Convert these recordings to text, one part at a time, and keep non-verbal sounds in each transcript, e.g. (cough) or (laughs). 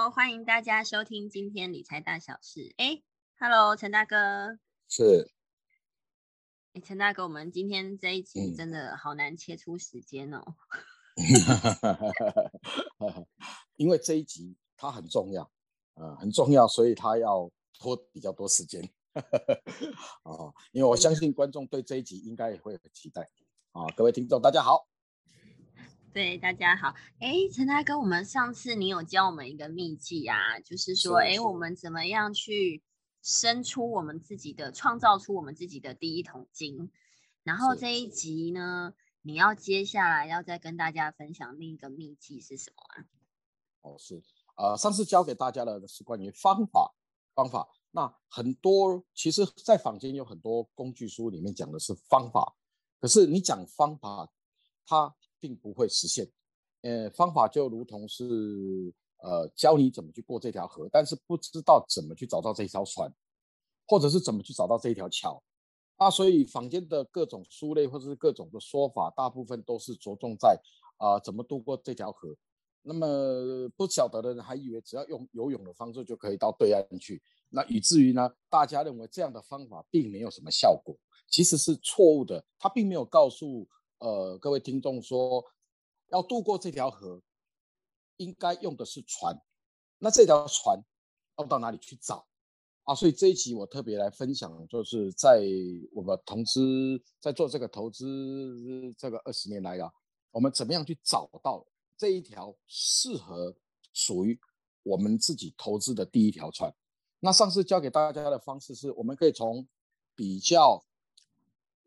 Hello，欢迎大家收听今天理财大小事。哎，Hello，陈大哥。是。哎，陈大哥，我们今天这一集真的好难切出时间哦。(laughs) 因为这一集它很重要，呃，很重要，所以它要拖比较多时间。(laughs) 哦，因为我相信观众对这一集应该也会很期待。啊，各位听众，大家好。对，大家好。哎，陈大哥，我们上次你有教我们一个秘籍啊，就是说，哎，我们怎么样去生出我们自己的，创造出我们自己的第一桶金。然后这一集呢，你要接下来要再跟大家分享另一个秘籍是什么啊？哦，是，呃，上次教给大家的是关于方法，方法。那很多其实，在坊间有很多工具书里面讲的是方法，可是你讲方法，它。并不会实现，呃，方法就如同是呃教你怎么去过这条河，但是不知道怎么去找到这条船，或者是怎么去找到这一条桥，啊，所以坊间的各种书类或者是各种的说法，大部分都是着重在啊怎么渡过这条河，那么不晓得的人还以为只要用游泳的方式就可以到对岸去，那以至于呢，大家认为这样的方法并没有什么效果，其实是错误的，他并没有告诉。呃，各位听众说，要渡过这条河，应该用的是船。那这条船要到哪里去找啊？所以这一集我特别来分享，就是在我们投资在做这个投资这个二十年来啊，我们怎么样去找到这一条适合属于我们自己投资的第一条船？那上次教给大家的方式是，我们可以从比较。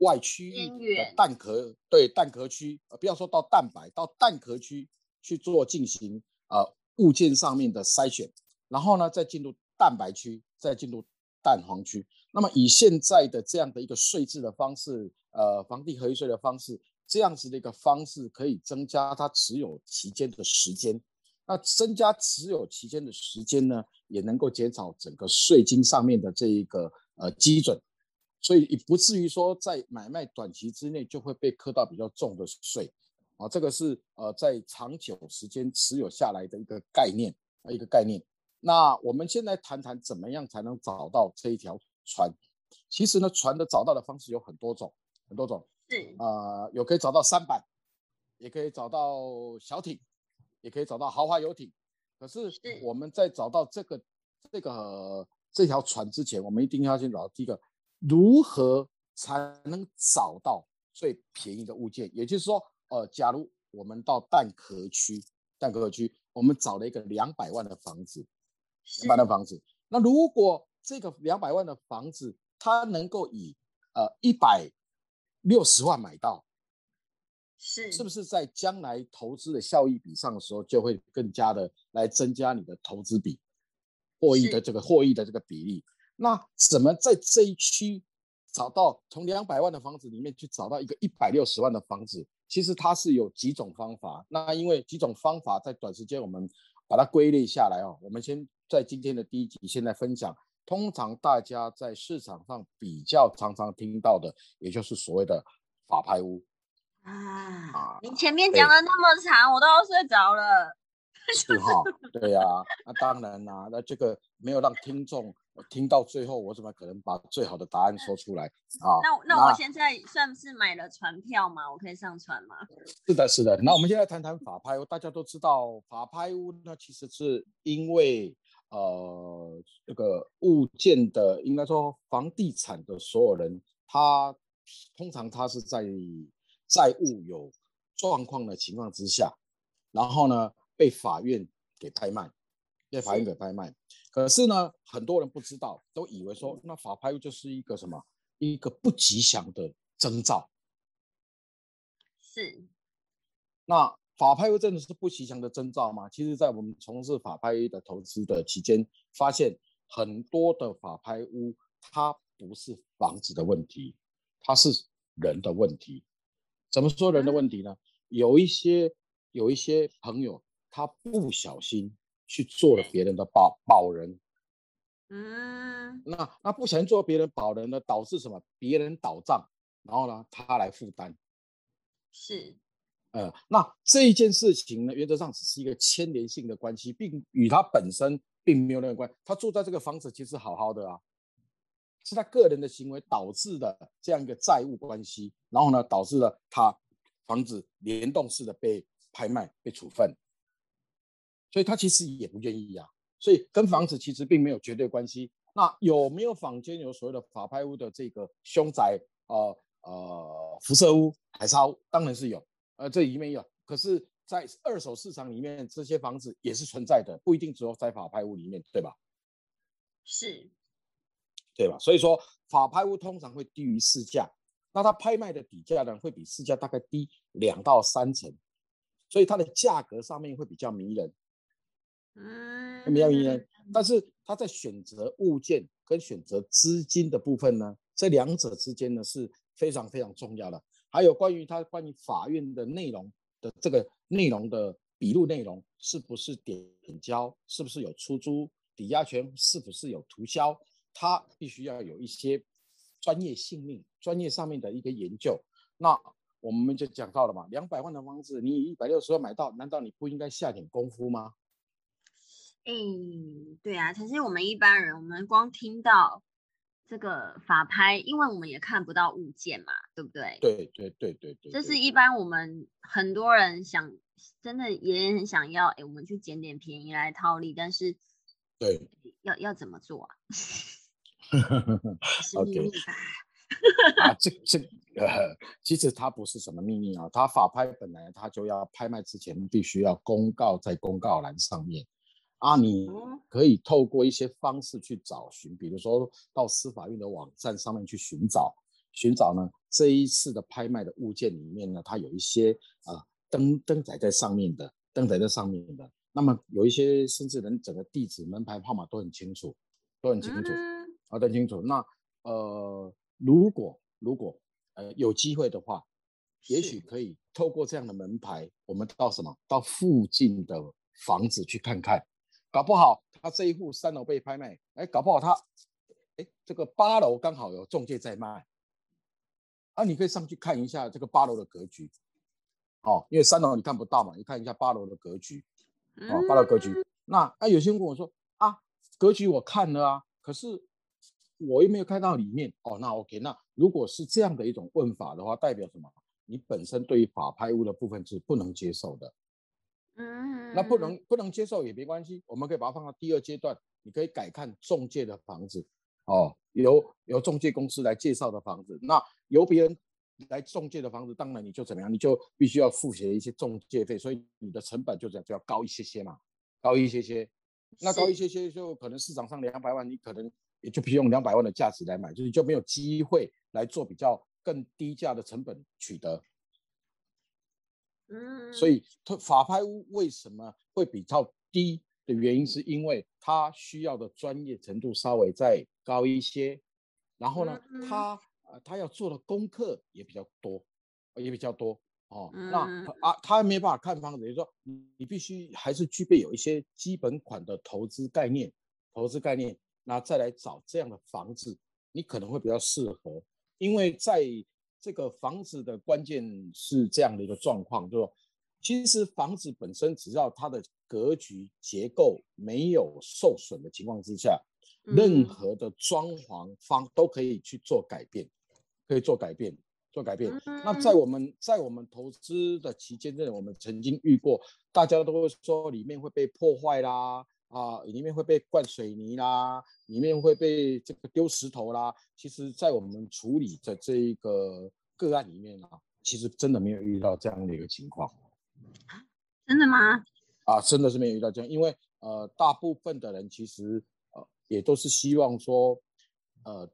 外区的蛋壳，对蛋壳区，呃，不要说到蛋白，到蛋壳区去做进行呃物件上面的筛选，然后呢，再进入蛋白区，再进入蛋黄区。那么以现在的这样的一个税制的方式，呃，房地合一税的方式，这样子的一个方式，可以增加它持有期间的时间。那增加持有期间的时间呢，也能够减少整个税金上面的这一个呃基准。所以也不至于说在买卖短期之内就会被课到比较重的税，啊，这个是呃在长久时间持有下来的一个概念啊一个概念。那我们先来谈谈怎么样才能找到这一条船。其实呢，船的找到的方式有很多种，很多种。是啊，有可以找到三板，也可以找到小艇，也可以找到豪华游艇。可是我们在找到这个这个这条船之前，我们一定要先找到第一个。如何才能找到最便宜的物件？也就是说，呃，假如我们到蛋壳区，蛋壳区，我们找了一个两百万的房子，两百万的房子。那如果这个两百万的房子，它能够以呃一百六十万买到，是是不是在将来投资的效益比上的时候，就会更加的来增加你的投资比获益的这个获益的这个比例？那怎么在这一区找到从两百万的房子里面去找到一个一百六十万的房子？其实它是有几种方法。那因为几种方法在短时间我们把它归类下来哦。我们先在今天的第一集现在分享，通常大家在市场上比较常常听到的，也就是所谓的法拍屋啊。你前面讲的那么长，我都要睡着了。是哈，对呀，那当然啦，那这个没有让听众听到最后，我怎么可能把最好的答案说出来啊？那那我现在算是买了船票吗？我可以上船吗？是的，是的。那我们现在谈谈法拍屋。大家都知道，法拍屋呢，其实是因为呃，这个物件的，应该说房地产的所有人，他通常他是在债务有状况的情况之下，然后呢？被法院给拍卖，被法院给拍卖。可是呢，很多人不知道，都以为说那法拍就是一个什么，一个不吉祥的征兆。是。那法拍屋真的是不吉祥的征兆吗？其实，在我们从事法拍的投资的期间，发现很多的法拍屋，它不是房子的问题，它是人的问题。怎么说人的问题呢？有一些有一些朋友。他不小心去做了别人的保保人，嗯，那那不小心做别人保人呢，导致什么？别人倒账，然后呢，他来负担。是，呃，那这一件事情呢，原则上只是一个牵连性的关系，并与他本身并没有任何关系。他住在这个房子其实好好的啊，是他个人的行为导致的这样一个债务关系，然后呢，导致了他房子联动式的被拍卖、被处分，所以他其实也不愿意啊。所以跟房子其实并没有绝对关系。那有没有坊间有所谓的法拍屋的这个凶宅？呃呃，辐射屋、海沙屋，当然是有。呃，这里面有，可是，在二手市场里面，这些房子也是存在的，不一定只有在法拍屋里面，对吧？是，对吧？所以说，法拍屋通常会低于市价，那它拍卖的底价呢，会比市价大概低两到三成，所以它的价格上面会比较迷人，嗯，比较迷人。但是他在选择物件跟选择资金的部分呢，这两者之间呢是非常非常重要的。还有关于他关于法院的内容的这个内容的笔录内容，是不是点交，是不是有出租，抵押权是不是有涂销，他必须要有一些专业性命、专业上面的一个研究。那我们就讲到了嘛，两百万的房子，你一百六十万买到，难道你不应该下点功夫吗？嗯，对啊，可是我们一般人，我们光听到。这个法拍，因为我们也看不到物件嘛，对不对？对对对对对。这是一般我们很多人想，真的也很想要，哎，我们去捡点便宜来套利，但是，对，要要怎么做啊？(laughs) OK，(laughs) 啊，这这呃，其实它不是什么秘密啊，它法拍本来它就要拍卖之前必须要公告在公告栏上面。啊，你可以透过一些方式去找寻，比如说到司法院的网站上面去寻找，寻找呢这一次的拍卖的物件里面呢，它有一些啊登登载在上面的，登载在上面的。那么有一些甚至连整个地址、门牌号码都很清楚，都很清楚，啊，都很清楚。那呃，如果如果呃有机会的话，也许可以透过这样的门牌，我们到什么到附近的房子去看看。搞不好他这一户三楼被拍卖，哎，搞不好他，哎，这个八楼刚好有中介在卖，啊，你可以上去看一下这个八楼的格局，哦，因为三楼你看不到嘛，你看一下八楼的格局，哦，八楼格局。那啊，有些人跟我说啊，格局我看了啊，可是我又没有看到里面，哦，那 OK，那如果是这样的一种问法的话，代表什么？你本身对于法拍屋的部分是不能接受的。嗯，那不能不能接受也没关系，我们可以把它放到第二阶段。你可以改看中介的房子，哦，由由中介公司来介绍的房子。那由别人来中介的房子，当然你就怎么样，你就必须要付些一些中介费，所以你的成本就这样就要高一些些嘛，高一些些。那高一些些就可能市场上两百万，你可能也就必须用两百万的价值来买，就是就没有机会来做比较更低价的成本取得。所以，它法拍屋为什么会比较低的原因，是因为它需要的专业程度稍微再高一些，然后呢，它呃，它要做的功课也比较多，也比较多哦。那啊，他没办法看房子，就是说，你必须还是具备有一些基本款的投资概念，投资概念，那再来找这样的房子，你可能会比较适合，因为在。这个房子的关键是这样的一个状况，就是，其实房子本身只要它的格局结构没有受损的情况之下，任何的装潢方都可以去做改变，可以做改变，做改变。那在我们在我们投资的期间内，我们曾经遇过，大家都会说里面会被破坏啦。啊，里面会被灌水泥啦，里面会被这个丢石头啦。其实，在我们处理的这一个个案里面啊，其实真的没有遇到这样的一个情况。真的吗？啊，真的是没有遇到这样，因为呃，大部分的人其实呃也都是希望说，呃，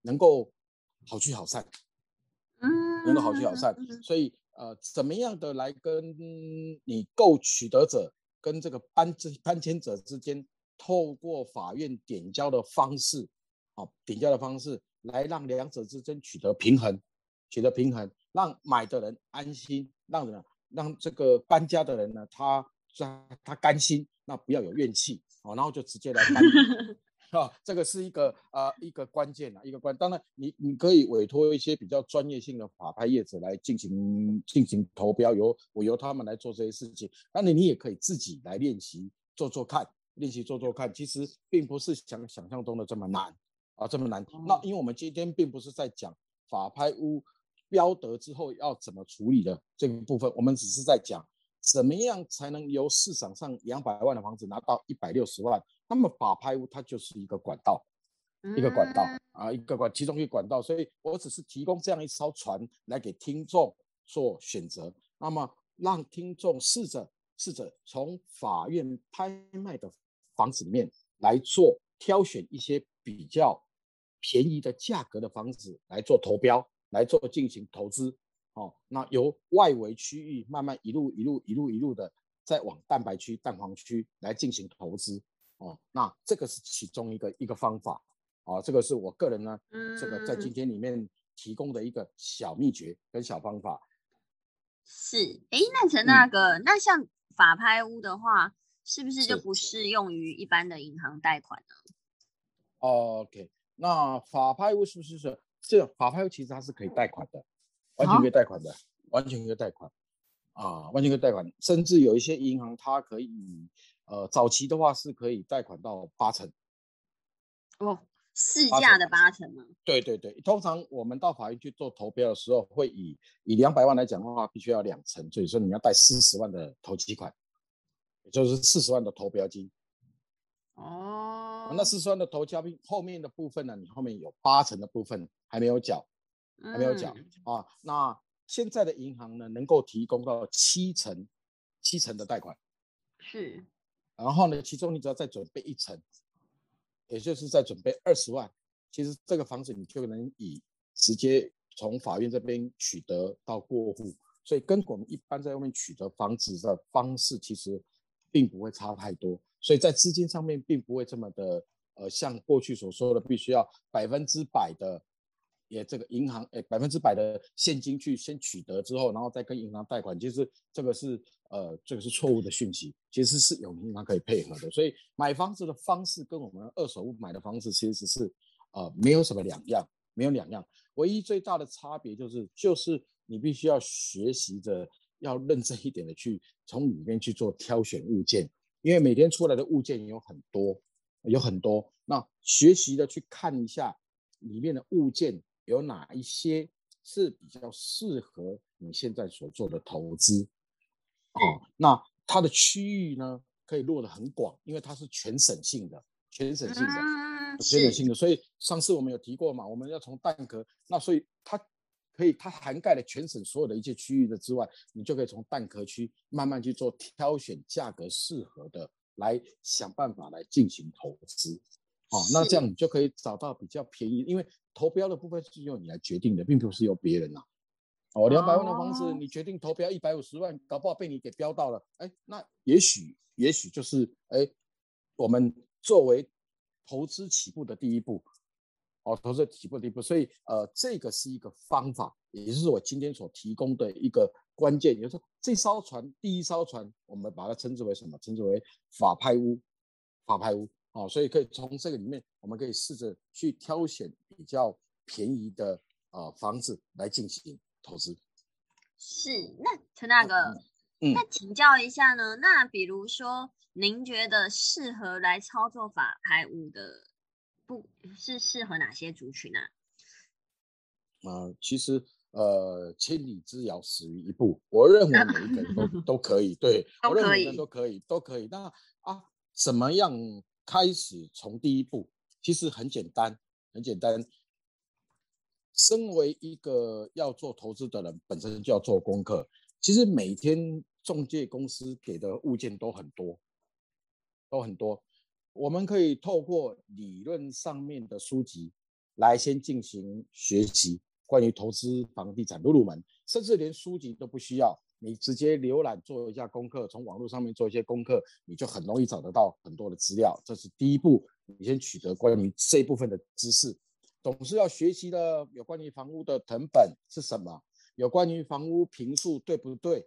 能够好聚好散，嗯，能够好聚好散。所以呃，怎么样的来跟你购取得者？跟这个搬这搬迁者之间，透过法院点交的方式，啊，点交的方式来让两者之间取得平衡，取得平衡，让买的人安心，让人让这个搬家的人呢，他他他甘心，那不要有怨气，哦，然后就直接来搬，(laughs) 啊，这个是一个啊一个关键啊，一个关。当然，你你可以委托一些比较专业性的法拍业者来进行进行投标，由我由他们来做这些事情。那你，你也可以自己来练习做做看，练习做做看。其实并不是想想象中的这么难啊，这么难。那因为我们今天并不是在讲法拍屋标得之后要怎么处理的这个部分，我们只是在讲。怎么样才能由市场上两百万的房子拿到一百六十万？那么法拍屋它就是一个管道，一个管道啊，一个管其中一个管道。所以我只是提供这样一艘船来给听众做选择，那么让听众试着试着从法院拍卖的房子里面来做挑选一些比较便宜的价格的房子来做投标，来做进行投资。哦，那由外围区域慢慢一路一路一路一路的再往蛋白区、蛋黄区来进行投资。哦，那这个是其中一个一个方法。啊，这个是我个人呢，这个在今天里面提供的一个小秘诀跟小方法。是，哎，那陈大哥，那像法拍屋的话，是不是就不适用于一般的银行贷款呢？OK，那法拍屋是不是是这法拍屋其实它是可以贷款的。完全可以贷款的，完全可以贷款啊，完全可以贷款，甚至有一些银行它可以，呃，早期的话是可以贷款到八成。哦，市价的八成吗？对对对，通常我们到法院去做投标的时候，会以以两百万来讲的话，必须要两成，所以说你要贷四十万的投机款，也就是四十万的投标金。哦，那四十万的投标金后面的部分呢，你后面有八成的部分还没有缴。还没有缴啊，那现在的银行呢，能够提供到七成，七成的贷款，是，然后呢，其中你只要再准备一层，也就是再准备二十万，其实这个房子你就能以直接从法院这边取得到过户，所以跟我们一般在外面取得房子的方式其实并不会差太多，所以在资金上面并不会这么的，呃，像过去所说的必须要百分之百的。也这个银行诶百分之百的现金去先取得之后，然后再跟银行贷款，其实这个是呃这个是错误的讯息，其实是有银行可以配合的。所以买房子的方式跟我们二手物买的方式其实是呃没有什么两样，没有两样，唯一最大的差别就是就是你必须要学习着要认真一点的去从里面去做挑选物件，因为每天出来的物件有很多有很多，那学习的去看一下里面的物件。有哪一些是比较适合你现在所做的投资？哦，那它的区域呢，可以落得很广，因为它是全省性的，全省性的，全省性的。所以上次我们有提过嘛，我们要从蛋壳，那所以它可以，它涵盖了全省所有的一些区域的之外，你就可以从蛋壳区慢慢去做挑选价格适合的，来想办法来进行投资。哦，那这样你就可以找到比较便宜，因为投标的部分是由你来决定的，并不是由别人呐。哦，两百万的房子，你决定投标一百五十万，搞不好被你给标到了，哎，那也许也许就是哎，我们作为投资起步的第一步，哦，投资起步的第一步，所以呃，这个是一个方法，也就是我今天所提供的一个关键，也就是说这艘船第一艘船，我们把它称之为什么？称之为法拍屋，法拍屋。哦，所以可以从这个里面，我们可以试着去挑选比较便宜的呃房子来进行投资。是，那陈大哥，那请教一下呢？那比如说，您觉得适合来操作法拍屋的，不是适合哪些族群呢？呃，其实呃，千里之遥，始于一步。我认为每一个人都 (laughs) 都可以，对，我认为每个人都可以，都可以。那啊，怎么样？开始从第一步，其实很简单，很简单。身为一个要做投资的人，本身就要做功课。其实每天中介公司给的物件都很多，都很多。我们可以透过理论上面的书籍来先进行学习，关于投资房地产入入门，甚至连书籍都不需要。你直接浏览做一下功课，从网络上面做一些功课，你就很容易找得到很多的资料。这是第一步，你先取得关于这一部分的知识。总是要学习的，有关于房屋的成本是什么？有关于房屋平数对不对？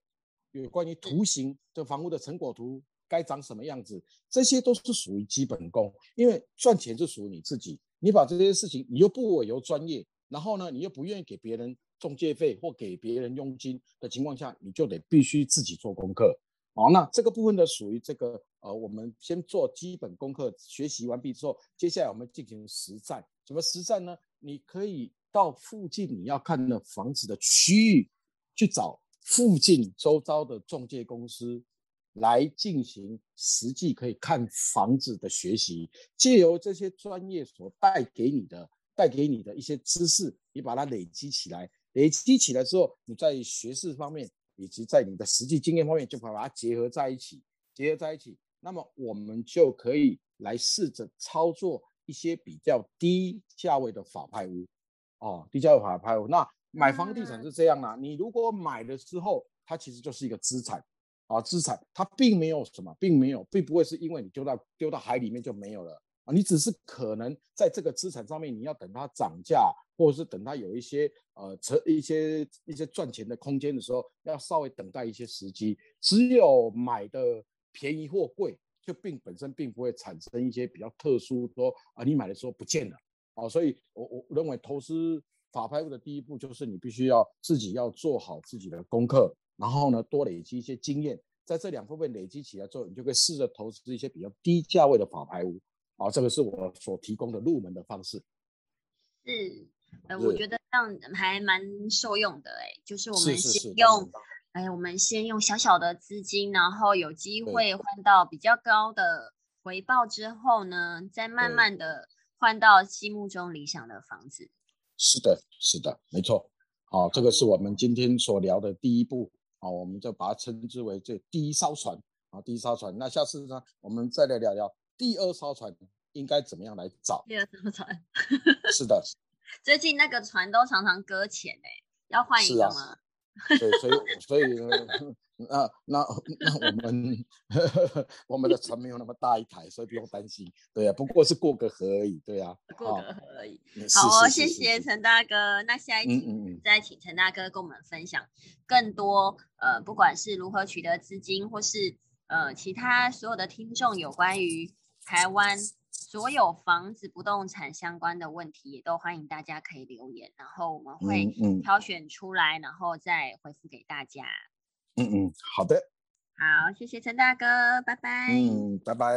有关于图形，这房屋的成果图该长什么样子，这些都是属于基本功。因为赚钱是属于你自己，你把这些事情，你又不委由专业，然后呢，你又不愿意给别人中介费或给别人佣金的情况下，你就得必须自己做功课。好，那这个部分呢，属于这个呃，我们先做基本功课，学习完毕之后，接下来我们进行实战。怎么实战呢？你可以到附近你要看的房子的区域去找附近周遭的中介公司。来进行实际可以看房子的学习，借由这些专业所带给你的、带给你的一些知识，你把它累积起来，累积起来之后，你在学识方面以及在你的实际经验方面，就把它结合在一起，结合在一起，那么我们就可以来试着操作一些比较低价位的法拍屋，哦，低价位法拍屋。那买房地产是这样啦，你如果买了之后，它其实就是一个资产。啊，资产它并没有什么，并没有，并不会是因为你丢到丢到海里面就没有了啊，你只是可能在这个资产上面，你要等它涨价，或者是等它有一些呃成一些一些赚钱的空间的时候，要稍微等待一些时机。只有买的便宜或贵，就并本身并不会产生一些比较特殊说啊，你买的时候不见了啊，所以我我认为投资法拍物的第一步就是你必须要自己要做好自己的功课。然后呢，多累积一些经验，在这两方面累积起来之后，你就可以试着投资一些比较低价位的法拍屋。啊，这个是我所提供的入门的方式。是，呃，我觉得这样还蛮受用的。哎，就是我们先用，哎，我们先用小小的资金，然后有机会换到比较高的回报之后呢，再慢慢的换到心目中理想的房子。是的，是的，没错。好，这个是我们今天所聊的第一步。好，我们就把它称之为这第一艘船啊，第一艘船。那下次呢，我们再来聊聊第二艘船应该怎么样来找。第二艘船，是的。(laughs) 最近那个船都常常搁浅哎，要换一个吗？对，所以所以呢，那那那我们我们的船没有那么大一台，所以不用担心。对啊，不过是过个河而已。对啊，过个河而已。好，谢谢陈大哥。那下一期再请陈大哥跟我们分享更多呃，不管是如何取得资金，或是呃其他所有的听众有关于台湾。所有房子、不动产相关的问题，也都欢迎大家可以留言，然后我们会挑选出来，然后再回复给大家。嗯嗯，好的。好，谢谢陈大哥，拜拜。嗯，拜拜。